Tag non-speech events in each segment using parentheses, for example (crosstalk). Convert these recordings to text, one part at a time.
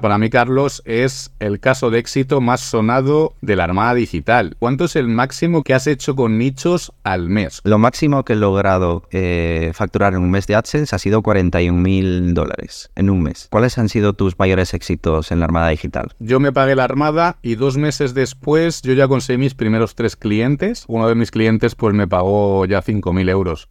Para mí, Carlos, es el caso de éxito más sonado de la Armada Digital. ¿Cuánto es el máximo que has hecho con nichos al mes? Lo máximo que he logrado eh, facturar en un mes de AdSense ha sido 41 mil dólares en un mes. ¿Cuáles han sido tus mayores éxitos en la Armada Digital? Yo me pagué la Armada y dos meses después yo ya conseguí mis primeros tres clientes. Uno de mis clientes pues me pagó ya 5.000 euros.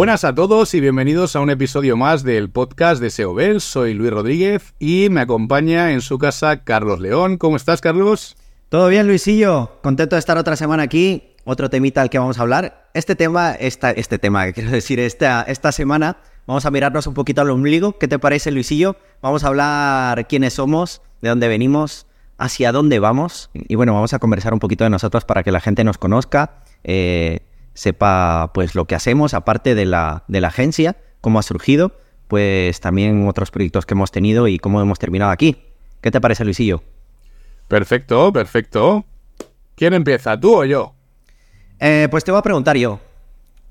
Buenas a todos y bienvenidos a un episodio más del podcast de SEOBEL. Soy Luis Rodríguez y me acompaña en su casa Carlos León. ¿Cómo estás, Carlos? Todo bien, Luisillo. Contento de estar otra semana aquí. Otro temita al que vamos a hablar. Este tema, esta, este tema, quiero decir, esta, esta semana vamos a mirarnos un poquito al ombligo. ¿Qué te parece, Luisillo? Vamos a hablar quiénes somos, de dónde venimos, hacia dónde vamos. Y bueno, vamos a conversar un poquito de nosotros para que la gente nos conozca. Eh, sepa pues lo que hacemos, aparte de la, de la agencia, cómo ha surgido, pues también otros proyectos que hemos tenido y cómo hemos terminado aquí. ¿Qué te parece, Luisillo? Perfecto, perfecto. ¿Quién empieza, tú o yo? Eh, pues te voy a preguntar yo.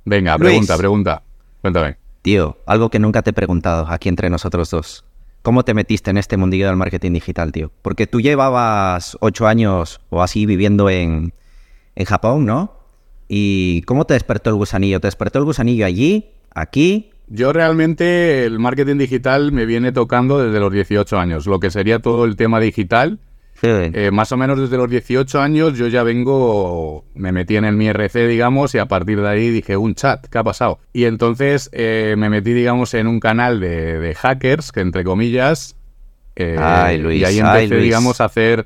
Venga, pregunta, pregunta. Cuéntame. Tío, algo que nunca te he preguntado aquí entre nosotros dos. ¿Cómo te metiste en este mundillo del marketing digital, tío? Porque tú llevabas ocho años o así viviendo en, en Japón, ¿no? ¿Y cómo te despertó el gusanillo? ¿Te despertó el gusanillo allí, aquí? Yo realmente el marketing digital me viene tocando desde los 18 años, lo que sería todo el tema digital. Eh, más o menos desde los 18 años yo ya vengo, me metí en el mi RC, digamos, y a partir de ahí dije, un chat, ¿qué ha pasado? Y entonces eh, me metí, digamos, en un canal de, hackers, que entre comillas, eh, y ahí empecé, digamos, a hacer,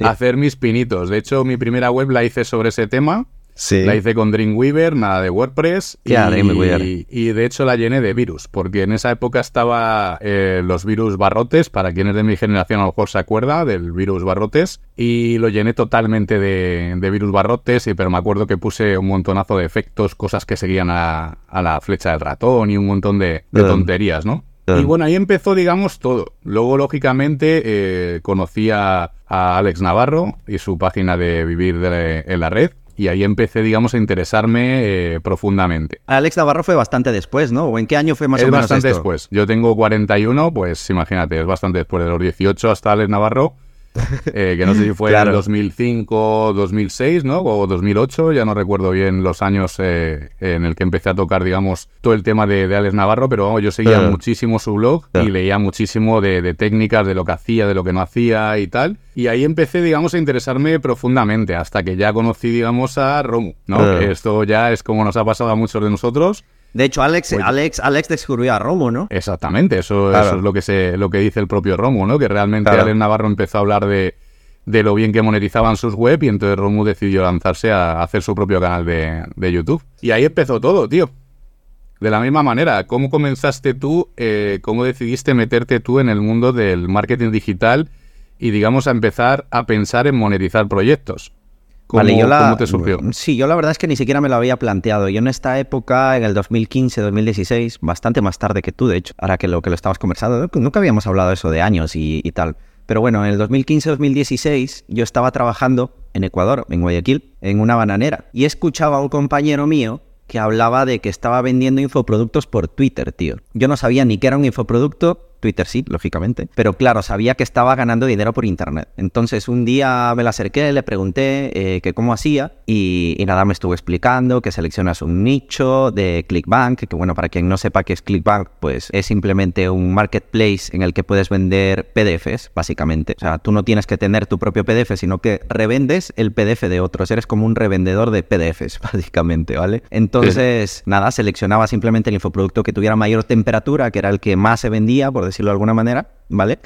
a hacer mis pinitos. De hecho, mi primera web la hice sobre ese tema la hice con Dreamweaver, nada de WordPress. y, y, de hecho la llené de virus, porque en esa época estaba eh, los virus barrotes, para quienes de mi generación a lo mejor se acuerda del virus barrotes, y lo llené totalmente de, virus barrotes, y, pero me acuerdo que puse un montonazo de efectos, cosas que seguían a, la flecha del ratón y un montón de, tonterías, ¿no? Y bueno, ahí empezó, digamos, todo. Luego, lógicamente, eh, conocí a, Alex Navarro y su página de Vivir en la Red, y ahí empecé, digamos, a interesarme eh, profundamente. Alex Navarro fue bastante después, ¿no? ¿O en qué año fue más o menos bastante después. Yo tengo 41, pues imagínate, es bastante después de los 18 hasta Alex Navarro. (laughs) Eh, que no sé si fue en 2005, 2006, ¿no? O 2008, ya no recuerdo bien los años eh, en el que empecé a tocar, digamos, todo el tema de, Alex Navarro, pero yo seguía muchísimo su blog y leía muchísimo de, técnicas, de lo que hacía, de lo que no hacía y tal. Y ahí empecé, digamos, a interesarme profundamente, hasta que ya conocí, digamos, a Romu, ¿no? esto ya es como nos ha pasado a muchos de nosotros. De hecho, Alex, Alex, Alex descubrió a Romo, ¿no? Exactamente, eso, es lo que se, lo que dice el propio Romo, ¿no? Que realmente Alex Navarro empezó a hablar de, lo bien que monetizaban sus web y entonces Romo decidió lanzarse a hacer su propio canal de, YouTube. Y ahí empezó todo, tío. De la misma manera, ¿cómo comenzaste tú, eh, cómo decidiste meterte tú en el mundo del marketing digital y digamos a empezar a pensar en monetizar proyectos? ¿Cómo, te surgió? Sí, yo la verdad es que ni siquiera me lo había planteado. Yo en esta época, en el 2015, 2016, bastante más tarde que tú, de hecho, ahora que lo que lo estabas conversando, nunca habíamos hablado de eso de años y, tal. Pero bueno, en el 2015-2016 yo estaba trabajando en Ecuador, en Guayaquil, en una bananera, y escuchaba a un compañero mío que hablaba de que estaba vendiendo infoproductos por Twitter, tío. Yo no sabía ni qué era un infoproducto, Twitter sí, lógicamente. Pero claro, sabía que estaba ganando dinero por Internet. Entonces un día me la acerqué, le pregunté eh, que cómo hacía y, nada, me estuvo explicando que seleccionas un nicho de ClickBank, que bueno, para quien no sepa qué es ClickBank, pues es simplemente un marketplace en el que puedes vender PDFs, básicamente. O sea, tú no tienes que tener tu propio PDF, sino que revendes el PDF de otros. Eres como un revendedor de PDFs, (laughs) básicamente, ¿vale? Entonces, nada, seleccionaba simplemente el infoproducto que tuviera mayor temperatura, que era el que más se vendía, por decirlo de alguna manera, ¿vale?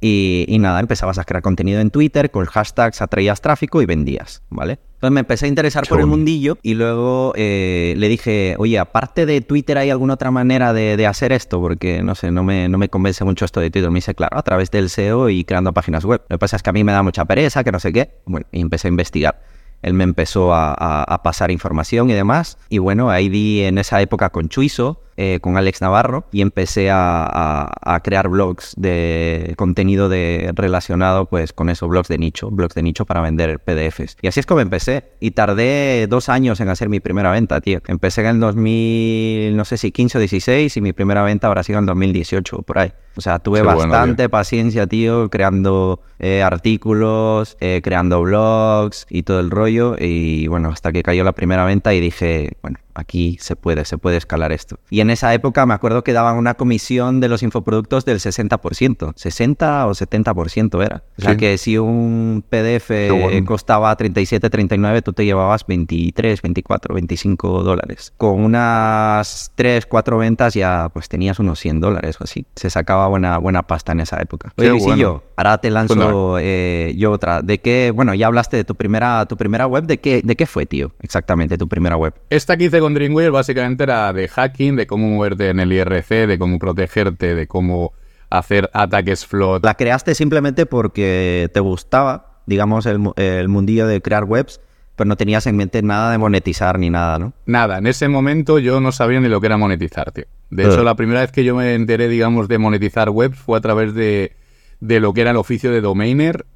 Y, nada, empezabas a crear contenido en Twitter, con hashtags atraías tráfico y vendías, ¿vale? Entonces me empecé a interesar por el mundillo y luego eh, le dije, oye, aparte de Twitter, ¿hay alguna otra manera de, hacer esto? Porque, no sé, no me, no me convence mucho esto de Twitter. Me dice, claro, a través del SEO y creando páginas web. Lo que pasa es que a mí me da mucha pereza, que no sé qué. Bueno, y empecé a investigar. Él me empezó a, pasar información y demás. Y bueno, ahí di en esa época con Chuiso, eh, con Alex Navarro y empecé a, a, crear blogs de contenido de, relacionado pues con esos blogs de nicho, blogs de nicho para vender PDFs. Y así es como empecé. Y tardé dos años en hacer mi primera venta, tío. Empecé en el 2000, no sé si 15 o 16 y mi primera venta habrá sido en 2018, por ahí. O sea, tuve bastante paciencia, tío, creando eh, artículos, eh, creando blogs y todo el rollo. Y bueno, hasta que cayó la primera venta y dije, bueno, aquí se puede, se puede escalar esto. Y en esa época me acuerdo que daban una comisión de los infoproductos del 60%, 60 o 70% era. O sea que si un PDF costaba 37, 39, tú te llevabas 23, 24, 25 dólares. Con unas 3, 4 ventas ya pues tenías unos 100 dólares o así. Se sacaba buena, buena pasta en esa época. Oye, yo, ahora te lanzo eh, yo otra. ¿De qué? Bueno, ya hablaste de tu primera, tu primera web. ¿De qué, ¿De qué fue, tío? Exactamente, tu primera web. Esta que hice con Dreamweaver básicamente era de hacking, de cómo moverte en el IRC, de cómo protegerte, de cómo hacer ataques float. La creaste simplemente porque te gustaba, digamos, el, el mundillo de crear webs pero no tenías en mente nada de monetizar ni nada, ¿no? Nada, en ese momento yo no sabía ni lo que era monetizar, tío. De hecho, la primera vez que yo me enteré, digamos, de monetizar webs fue a través de, de lo que era el oficio de domainer,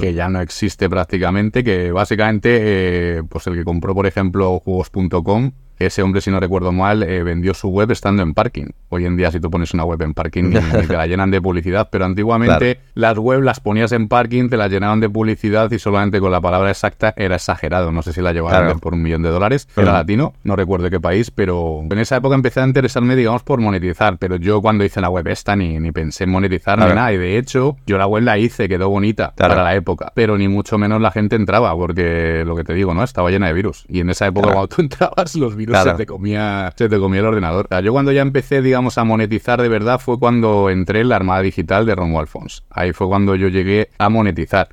que ya no existe prácticamente, que básicamente, eh, pues el que compró, por ejemplo, juegos.com, ese hombre, si no recuerdo mal, eh, vendió su web estando en parking. Hoy en día, si tú pones una web en parking, (laughs) te la llenan de publicidad, pero antiguamente las webs las ponías en parking, te las llenaban de publicidad y solamente con la palabra exacta era exagerado. No sé si la llevaban por un millón de dólares. Era latino, no recuerdo qué país, pero en esa época empecé a interesarme, digamos, por monetizar. Pero yo cuando hice la web esta ni, ni pensé en monetizar ni nada. Y de hecho, yo la web la hice, quedó bonita para la época. Pero ni mucho menos la gente entraba, porque lo que te digo, ¿no? Estaba llena de virus. Y en esa época, cuando tú entrabas, los virus se, te comía, se te comía el ordenador. yo cuando ya empecé, digamos, a monetizar de verdad fue cuando entré en la Armada Digital de Romuald Alfons. Ahí fue cuando yo llegué a monetizar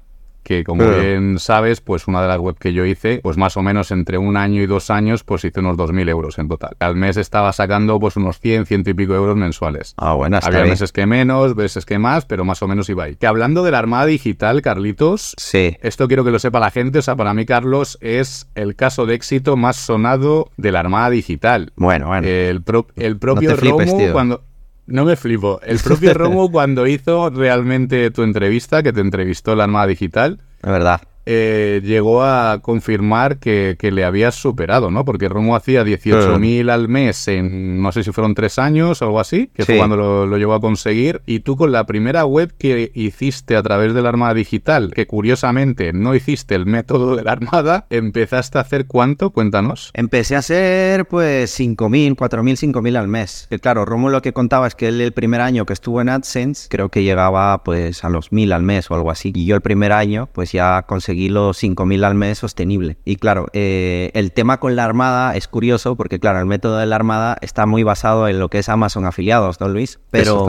que como bien sabes, pues una de las webs que yo hice, pues más o menos entre un año y dos años, pues hice unos 2.000 euros en total. Al mes estaba sacando pues unos 100, ciento y pico euros mensuales. Ah, bueno, Había meses que menos, meses que más, pero más o menos iba ahí. Que hablando de la Armada Digital, Carlitos, sí. esto quiero que lo sepa la gente, o sea, para mí, Carlos, es el caso de éxito más sonado de la Armada Digital. Bueno, bueno. El, el propio Romo, cuando... No me flipo. El propio (laughs) Romo cuando hizo realmente tu entrevista, que te entrevistó la Armada Digital. La verdad. Eh, llegó a confirmar que, le habías superado, ¿no? Porque Romo hacía 18.000 mm. al mes en, no sé si fueron tres años o algo así, que fue cuando lo, llegó a conseguir. Y tú con la primera web que hiciste a través de la Armada Digital, que curiosamente no hiciste el método de la Armada, empezaste a hacer cuánto? Cuéntanos. Empecé a hacer pues 5.000, 4.000, 5.000 al mes. Que claro, Romo lo que contaba es que él el primer año que estuvo en AdSense, creo que llegaba pues a los 1.000 al mes o algo así. Y yo el primer año pues ya conseguí los 5.000 al mes sostenible. Y claro, eh, el tema con la Armada es curioso porque, claro, el método de la Armada está muy basado en lo que es Amazon afiliados, ¿no, Luis? Pero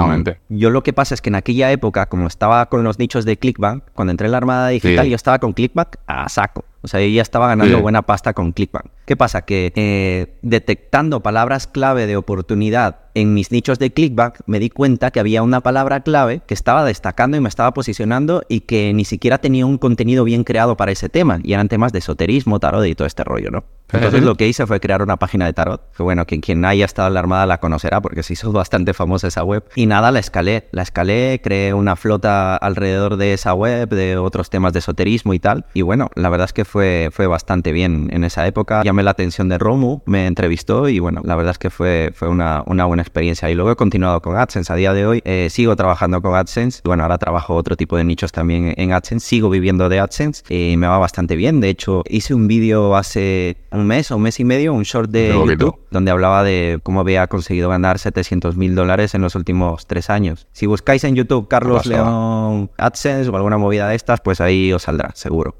yo lo que pasa es que en aquella época, como estaba con los nichos de Clickbank, cuando entré en la Armada Digital, yo estaba con Clickbank a saco. O sea, ella estaba ganando buena pasta con Clickbank. ¿Qué pasa? Que eh, detectando palabras clave de oportunidad en mis nichos de Clickbank, me di cuenta que había una palabra clave que estaba destacando y me estaba posicionando y que ni siquiera tenía un contenido bien creado para ese tema. Y eran temas de esoterismo, tarot y todo este rollo, ¿no? Entonces lo que hice fue crear una página de tarot, que bueno, quien, quien haya estado en la Armada la conocerá porque se hizo bastante famosa esa web. Y nada, la escalé, la escalé, creé una flota alrededor de esa web, de otros temas de esoterismo y tal. Y bueno, la verdad es que fue, fue bastante bien en esa época. Llamé la atención de Romu, me entrevistó y bueno, la verdad es que fue, fue una, una buena experiencia. Y luego he continuado con AdSense. A día de hoy eh, sigo trabajando con AdSense. Bueno, ahora trabajo otro tipo de nichos también en AdSense. Sigo viviendo de AdSense y me va bastante bien. De hecho, hice un vídeo hace un mes o un mes y medio, un short de YouTube, donde hablaba de cómo había conseguido ganar 700 mil dólares en los últimos tres años. Si buscáis en YouTube Carlos León AdSense o alguna movida de estas, pues ahí os saldrá, seguro.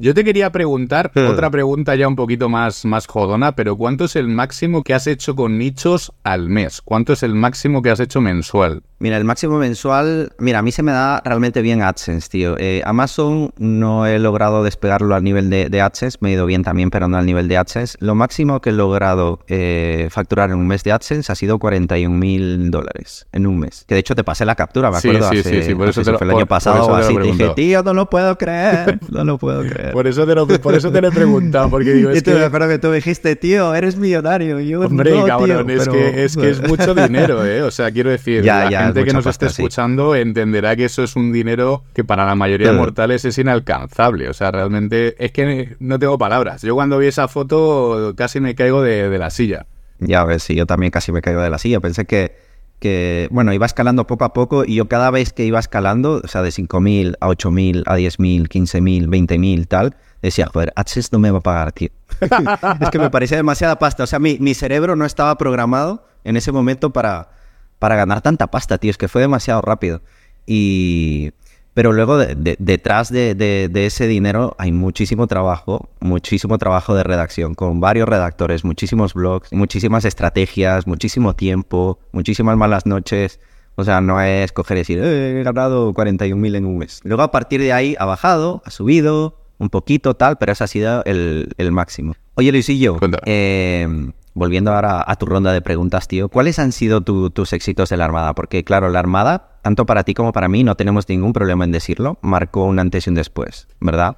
Yo te quería preguntar, hmm. otra pregunta ya un poquito más, más jodona, pero ¿cuánto es el máximo que has hecho con nichos al mes? ¿Cuánto es el máximo que has hecho mensual? Mira, el máximo mensual, mira, a mí se me da realmente bien AdSense, tío. Eh, Amazon no he logrado despegarlo al nivel de, AdSense, me he ido bien también, pero no al nivel de AdSense. Lo máximo que he logrado eh, facturar en un mes de AdSense ha sido 41 mil dólares en un mes. Que de hecho te pasé la captura, me acuerdo. Sí, sí, sí, por eso te lo, fue el año pasado así. Te dije, tío, no lo puedo creer, (laughs) no lo puedo creer. por, eso te lo, por eso te lo he preguantado, porque digo, (laughs) es que... Pero que tú dijiste, tío, eres millonario. Yo, Hombre, cabrón, es, que, es que es (laughs) mucho dinero, ¿eh? O sea, quiero decir, la gente que nos esté escuchando entenderá que eso es un dinero que para la mayoría de mortales es inalcanzable. O sea, realmente es que no tengo palabras. Yo cuando vi esa foto casi me caigo de, la silla. Ya ves, sí, yo también casi me caigo de la silla. Pensé que, que, bueno, iba escalando poco a poco y yo cada vez que iba escalando, o sea, de 5.000 a 8.000, a 10.000, 15.000, 20.000, tal, decía, joder, Access no me va a pagar, tío. (laughs) es que me parecía demasiada pasta. O sea, mi, mi cerebro no estaba programado en ese momento para para ganar tanta pasta, tío. Es que fue demasiado rápido. Y... Pero luego detrás de, ese dinero hay muchísimo trabajo, muchísimo trabajo de redacción con varios redactores, muchísimos blogs, muchísimas estrategias, muchísimo tiempo, muchísimas malas noches. O sea, no es coger y decir, eh, he ganado 41.000 en un mes. Luego a partir de ahí ha bajado, ha subido un poquito, tal, pero ese ha sido el, el máximo. Oye, Luisillo, eh, volviendo ahora a tu ronda de preguntas, tío, ¿cuáles han sido tus éxitos de la Armada? Porque, claro, la Armada, tanto para ti como para mí, no tenemos ningún problema en decirlo, marcó un antes y un después, ¿verdad?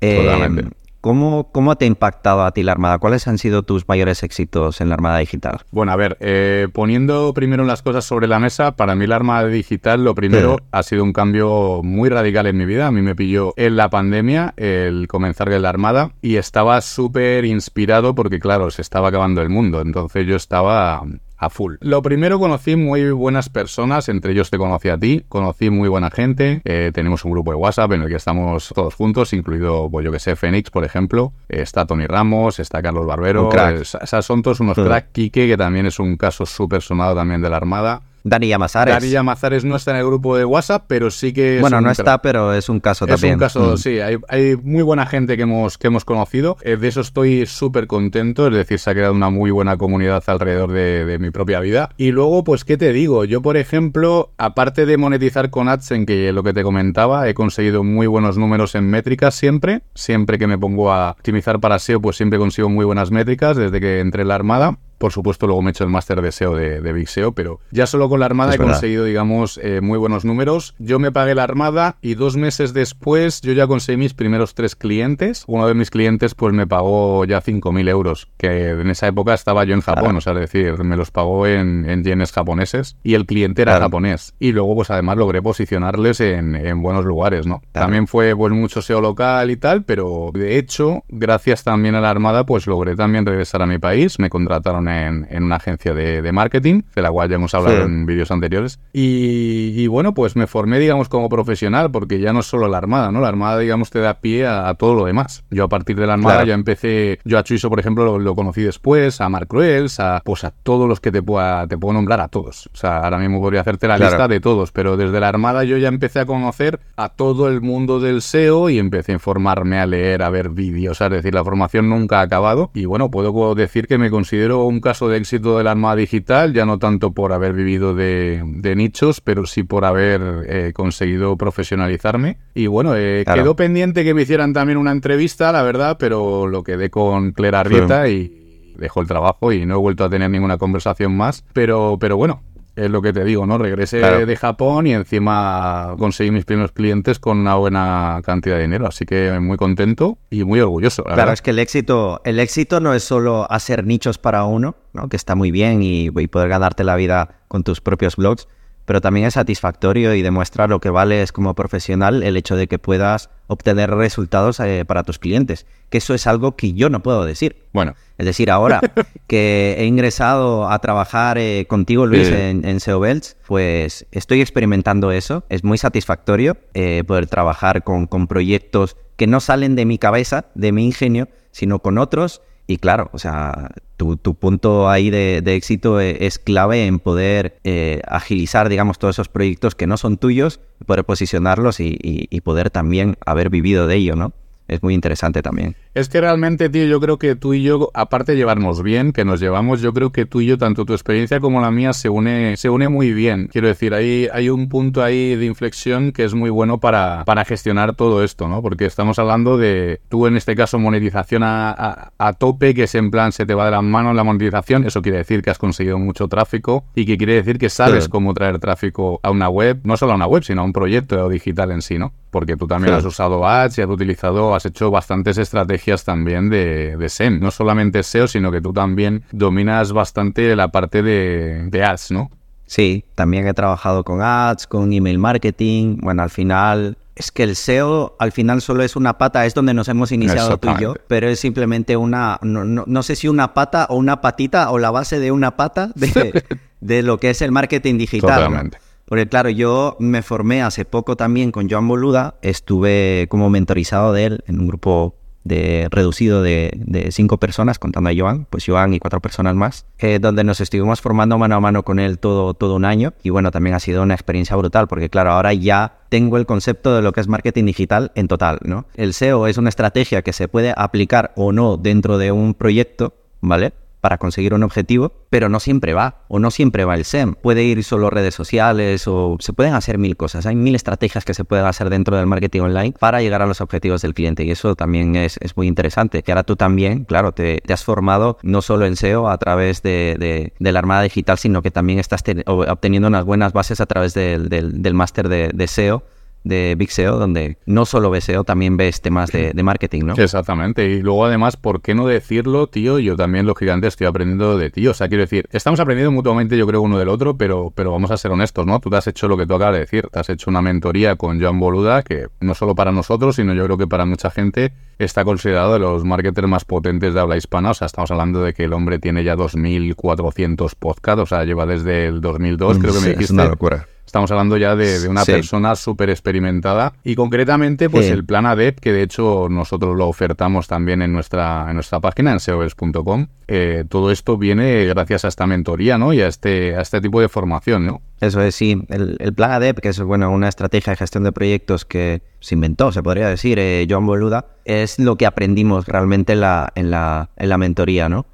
Eh, ¿Cómo, ¿Cómo te ha impactado a ti la Armada? ¿Cuáles han sido tus mayores éxitos en la Armada Digital? Bueno, a ver, eh, poniendo primero las cosas sobre la mesa, para mí la Armada Digital lo primero ha sido un cambio muy radical en mi vida. A mí me pilló en la pandemia el comenzar en la Armada y estaba súper inspirado porque, claro, se estaba acabando el mundo. Entonces yo estaba a full. Lo primero conocí muy buenas personas, entre ellos te conocí a ti, conocí muy buena gente, eh, tenemos un grupo de WhatsApp en el que estamos todos juntos, incluido, pues yo que sé, Fénix, por ejemplo, está Tony Ramos, está Carlos Barbero, esas son todos unos crack, Quique, que también es un caso súper sonado también de la Armada. Dani Yamazares. Dani Yamazares no está en el grupo de WhatsApp, pero sí que... bueno, no está, pero es un caso también. Es un caso, mm. sí. Hay, muy buena gente que hemos, que hemos conocido. Eh, de eso estoy súper contento. Es decir, se ha creado una muy buena comunidad alrededor de, mi propia vida. Y luego, pues, ¿qué te digo? Yo, por ejemplo, aparte de monetizar con AdSense, que lo que te comentaba, he conseguido muy buenos números en métricas siempre. Siempre que me pongo a optimizar para SEO, pues siempre consigo muy buenas métricas desde que entré en la Armada. Por supuesto, luego me he hecho el máster de SEO de, de, Big SEO, pero ya solo con la Armada he conseguido, digamos, eh, muy buenos números. Yo me pagué la Armada y dos meses después yo ya conseguí mis primeros tres clientes. Uno de mis clientes pues me pagó ya 5.000 euros, que en esa época estaba yo en Japón, o sea, es decir, me los pagó en, en yenes japoneses y el cliente era japonés. Y luego pues además logré posicionarles en, en buenos lugares, ¿no? También fue pues mucho SEO local y tal, pero de hecho, gracias también a la Armada, pues logré también regresar a mi país. Me contrataron en, una agencia de, marketing, de la cual ya hemos hablado en vídeos anteriores. Y, bueno, pues me formé, digamos, como profesional, porque ya no es solo la Armada, ¿no? La Armada, digamos, te da pie a, todo lo demás. Yo a partir de la Armada ya empecé, yo a Chuiso, por ejemplo, lo, conocí después, a Mark Cruels, a, pues a todos los que te, pueda, te puedo nombrar, a todos. O sea, ahora mismo podría hacerte la lista de todos, pero desde la Armada yo ya empecé a conocer a todo el mundo del SEO y empecé a informarme, a leer, a ver vídeos, es decir, la formación nunca ha acabado. Y bueno, puedo decir que me considero un un caso de éxito de la Armada Digital, ya no tanto por haber vivido de, nichos, pero sí por haber eh, conseguido profesionalizarme. Y bueno, eh, quedó pendiente que me hicieran también una entrevista, la verdad, pero lo quedé con Clara Rieta y dejó el trabajo y no he vuelto a tener ninguna conversación más. Pero, pero bueno, es lo que te digo, ¿no? Regresé de Japón y encima conseguí mis primeros clientes con una buena cantidad de dinero, así que muy contento y muy orgulloso. claro, es que el éxito, el éxito no es solo hacer nichos para uno, ¿no? Que está muy bien y, y poder ganarte la vida con tus propios blogs, pero también es satisfactorio y demuestra lo que vales como profesional el hecho de que puedas obtener resultados eh, para tus clientes. Que eso es algo que yo no puedo decir. Bueno. Es decir, ahora (laughs) que he ingresado a trabajar eh, contigo, Luis, en, en, SEO Belts, pues estoy experimentando eso. Es muy satisfactorio eh, poder trabajar con, con proyectos que no salen de mi cabeza, de mi ingenio, sino con otros y claro, o sea, tu, punto ahí de, éxito e, es, clave en poder eh, agilizar, digamos, todos esos proyectos que no son tuyos, poder posicionarlos y, poder también haber vivido de ello, ¿no? Es muy interesante también. Es que realmente, tío, yo creo que tú y yo, aparte de llevarnos bien, que nos llevamos, yo creo que tú y yo, tanto tu experiencia como la mía, se une, se une muy bien. Quiero decir, hay, hay un punto ahí de inflexión que es muy bueno para, para gestionar todo esto, ¿no? Porque estamos hablando de, tú en este caso, monetización a, a, tope, que es en plan, se te va de las manos la monetización. Eso quiere decir que has conseguido mucho tráfico y que quiere decir que sabes cómo traer tráfico a una web, no solo a una web, sino a un proyecto digital en sí, ¿no? Porque tú también has usado ads y has utilizado, has hecho bastantes estrategias también de, de SEM. No solamente SEO, sino que tú también dominas bastante la parte de, de ads, ¿no? Sí, también he trabajado con ads, con email marketing. Bueno, al final es que el SEO al final solo es una pata, es donde nos hemos iniciado tú y yo, pero es simplemente una, no, sé si una pata o una patita o la base de una pata de, (laughs) de lo que es el marketing digital. Totalmente. Porque claro, yo me formé hace poco también con Joan Boluda, estuve como mentorizado de él en un grupo de, reducido de, cinco personas, contando a Joan, pues Joan y cuatro personas más, eh, donde nos estuvimos formando mano a mano con él todo, todo un año. Y bueno, también ha sido una experiencia brutal, porque claro, ahora ya tengo el concepto de lo que es marketing digital en total, ¿no? El SEO es una estrategia que se puede aplicar o no dentro de un proyecto, ¿vale? Para conseguir un objetivo, pero no siempre va, o no siempre va el SEM. Puede ir solo redes sociales, o se pueden hacer mil cosas. Hay mil estrategias que se pueden hacer dentro del marketing online para llegar a los objetivos del cliente, y eso también es, muy interesante. Que ahora tú también, claro, te, has formado no solo en SEO a través de, la Armada Digital, sino que también estás obteniendo unas buenas bases a través del máster de SEO de Big SEO, donde no solo ves SEO, también ves temas de, marketing, ¿no? Exactamente. Y luego, además, ¿por qué no decirlo, tío? Yo también, lógicamente, estoy aprendiendo de ti. O sea, quiero decir, estamos aprendiendo mutuamente, yo creo, uno del otro, pero, pero vamos a ser honestos, ¿no? Tú te has hecho lo que tú acabas de decir. Te has hecho una mentoría con Joan Boluda, que no solo para nosotros, sino yo creo que para mucha gente está considerado de los marketers más potentes de habla hispana. O sea, estamos hablando de que el hombre tiene ya 2.400 podcasts, o sea, lleva desde el 2002, creo que me dijiste. Es una locura. Estamos hablando ya de, una persona súper experimentada y concretamente pues el plan ADEP, que de hecho nosotros lo ofertamos también en nuestra, en nuestra página, en seoes.com. Eh, todo esto viene gracias a esta mentoría ¿no? y a este, a este tipo de formación. ¿no? Eso es, sí. El, plan ADEP, que es bueno, una estrategia de gestión de proyectos que se inventó, se podría decir, eh, John Boluda, es lo que aprendimos realmente en la, en la, en la mentoría. ¿no?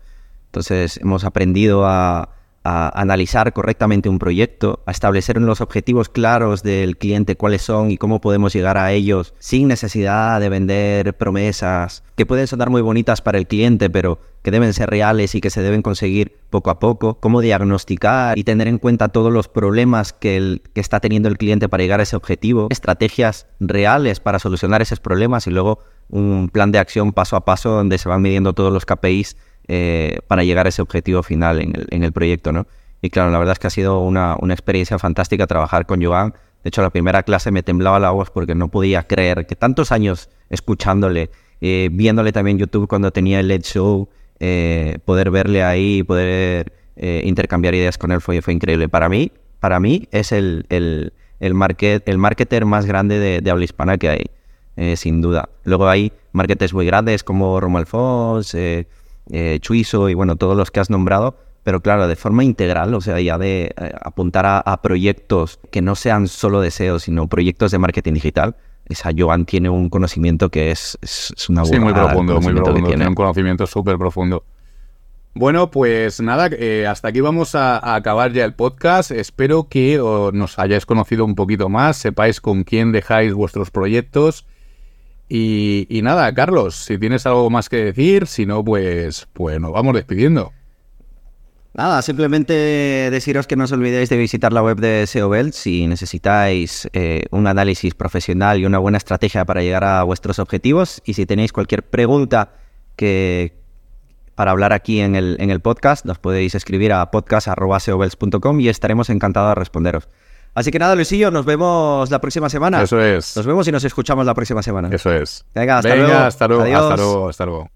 Entonces hemos aprendido a a analizar correctamente un proyecto, a establecer los objetivos claros del cliente, cuáles son y cómo podemos llegar a ellos sin necesidad de vender promesas que pueden sonar muy bonitas para el cliente, pero que deben ser reales y que se deben conseguir poco a poco, cómo diagnosticar y tener en cuenta todos los problemas que, está teniendo el cliente para llegar a ese objetivo, estrategias reales para solucionar esos problemas y luego un plan de acción paso a paso donde se van midiendo todos los KPIs eh, para llegar a ese objetivo final en el, en el, proyecto, ¿no? Y claro, la verdad es que ha sido una, experiencia fantástica trabajar con Joan. De hecho, la primera clase me temblaba la voz porque no podía creer que tantos años escuchándole, eh, viéndole también YouTube cuando tenía el LED Show, eh, poder verle ahí, poder intercambiar ideas con él fue, increíble. Para mí, para mí es el, el, el, market, el marketer más grande de, de habla hispana que hay, sin duda. Luego hay marketers muy grandes como Romo Alfons, eh, Chuizo y bueno, todos los que has nombrado, pero claro, de forma integral, o sea, ya de eh, apuntar a, proyectos que no sean solo deseos, sino proyectos de marketing digital. Esa Joan tiene un conocimiento que es, es, una Sí, muy profundo, muy profundo. Tiene. un conocimiento súper profundo. Bueno, pues nada, eh, hasta aquí vamos a, acabar ya el podcast. Espero que nos hayáis conocido un poquito más, sepáis con quién dejáis vuestros proyectos y, nada, Carlos, si tienes algo más que decir, si no, pues, pues nos vamos despidiendo. Nada, simplemente deciros que no os olvidéis de visitar la web de SEOBEL si necesitáis eh, un análisis profesional y una buena estrategia para llegar a vuestros objetivos. Y si tenéis cualquier pregunta que para hablar aquí en el, en el podcast, nos podéis escribir a podcast.seobels.com y estaremos encantados de responderos. Así que nada, Luisillo, nos vemos la próxima semana. Eso es. Nos vemos y nos escuchamos la próxima semana. Eso es. Venga, hasta luego. Hasta luego. Hasta luego. Hasta luego.